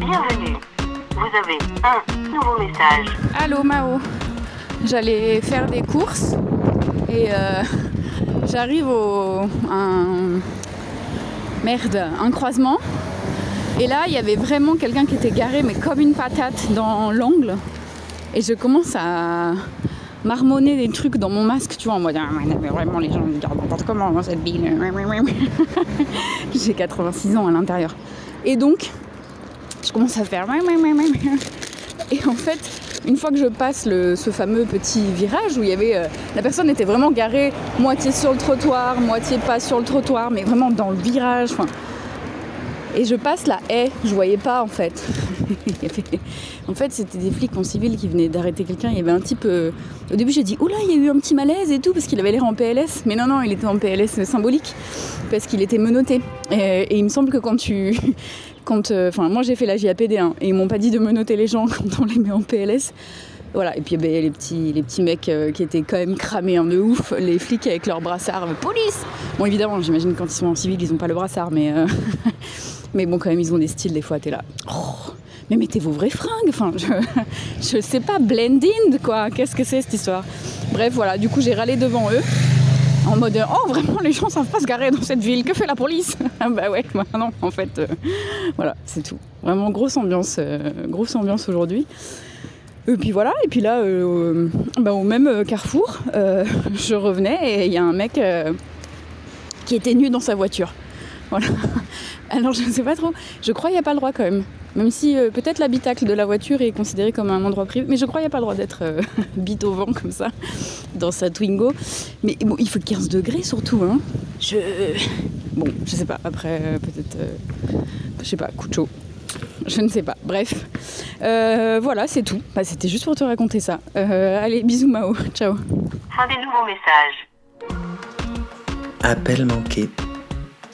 Bienvenue. Vous avez un nouveau message. Allô Mao. J'allais faire des courses et euh, j'arrive au un merde, un croisement. Et là, il y avait vraiment quelqu'un qui était garé mais comme une patate dans l'angle. Et je commence à marmonner des trucs dans mon masque, tu vois, en mode ah, mais vraiment les gens regardent n'importe comment dans cette ville. J'ai 86 ans à l'intérieur. Et donc, je commence à faire et en fait, une fois que je passe ce fameux petit virage où il y avait euh, la personne était vraiment garée moitié sur le trottoir, moitié pas sur le trottoir, mais vraiment dans le virage. Et je passe la haie, je voyais pas en fait. en fait, c'était des flics en civil qui venaient d'arrêter quelqu'un. Il y avait un type. Euh, au début, j'ai dit Oula, il y a eu un petit malaise et tout, parce qu'il avait l'air en PLS. Mais non, non, il était en PLS symbolique, parce qu'il était menotté. Et, il me semble que quand tu. Quand, euh, enfin, moi j'ai fait la JAPD hein, et ils m'ont pas dit de menoter les gens quand on les met en PLS. Voilà, et puis ben, les, petits, les petits mecs euh, qui étaient quand même cramés en de ouf, les flics avec leur brassard, police Bon, évidemment, j'imagine quand ils sont en civil, ils ont pas le brassard, mais. Mais bon, quand même, ils ont des styles, des fois, t'es là. Oh, mais mettez vos vraies fringues. Enfin, je, je sais pas, blending, quoi. Qu'est-ce que c'est cette histoire? Bref, voilà, du coup, j'ai râlé devant eux. En mode, oh vraiment, les gens savent pas se garer dans cette ville, que fait la police? Bah ouais, non, en fait, euh, voilà, c'est tout. Vraiment grosse ambiance, euh, grosse ambiance aujourd'hui. Et puis voilà, et puis là, euh, bah, au même carrefour, je revenais et il y a un mec qui était nu dans sa voiture. Voilà. Alors je ne sais pas trop. Je crois qu'il n'y a pas le droit quand même. Même si euh, peut-être l'habitacle de la voiture est considéré comme un endroit privé. Mais je crois qu'il n'y a pas le droit d'être euh, bite au vent comme ça dans sa Twingo. Mais bon, il faut 15 degrés surtout. Hein. Je... Bon, je sais pas. Après, euh, peut-être... je sais pas, coup de chaud. Je ne sais pas. Bref. voilà, c'est tout. Bah, C'était juste pour te raconter ça. allez, bisous Mao. Ciao. Fin des nouveaux messages. Appel manqué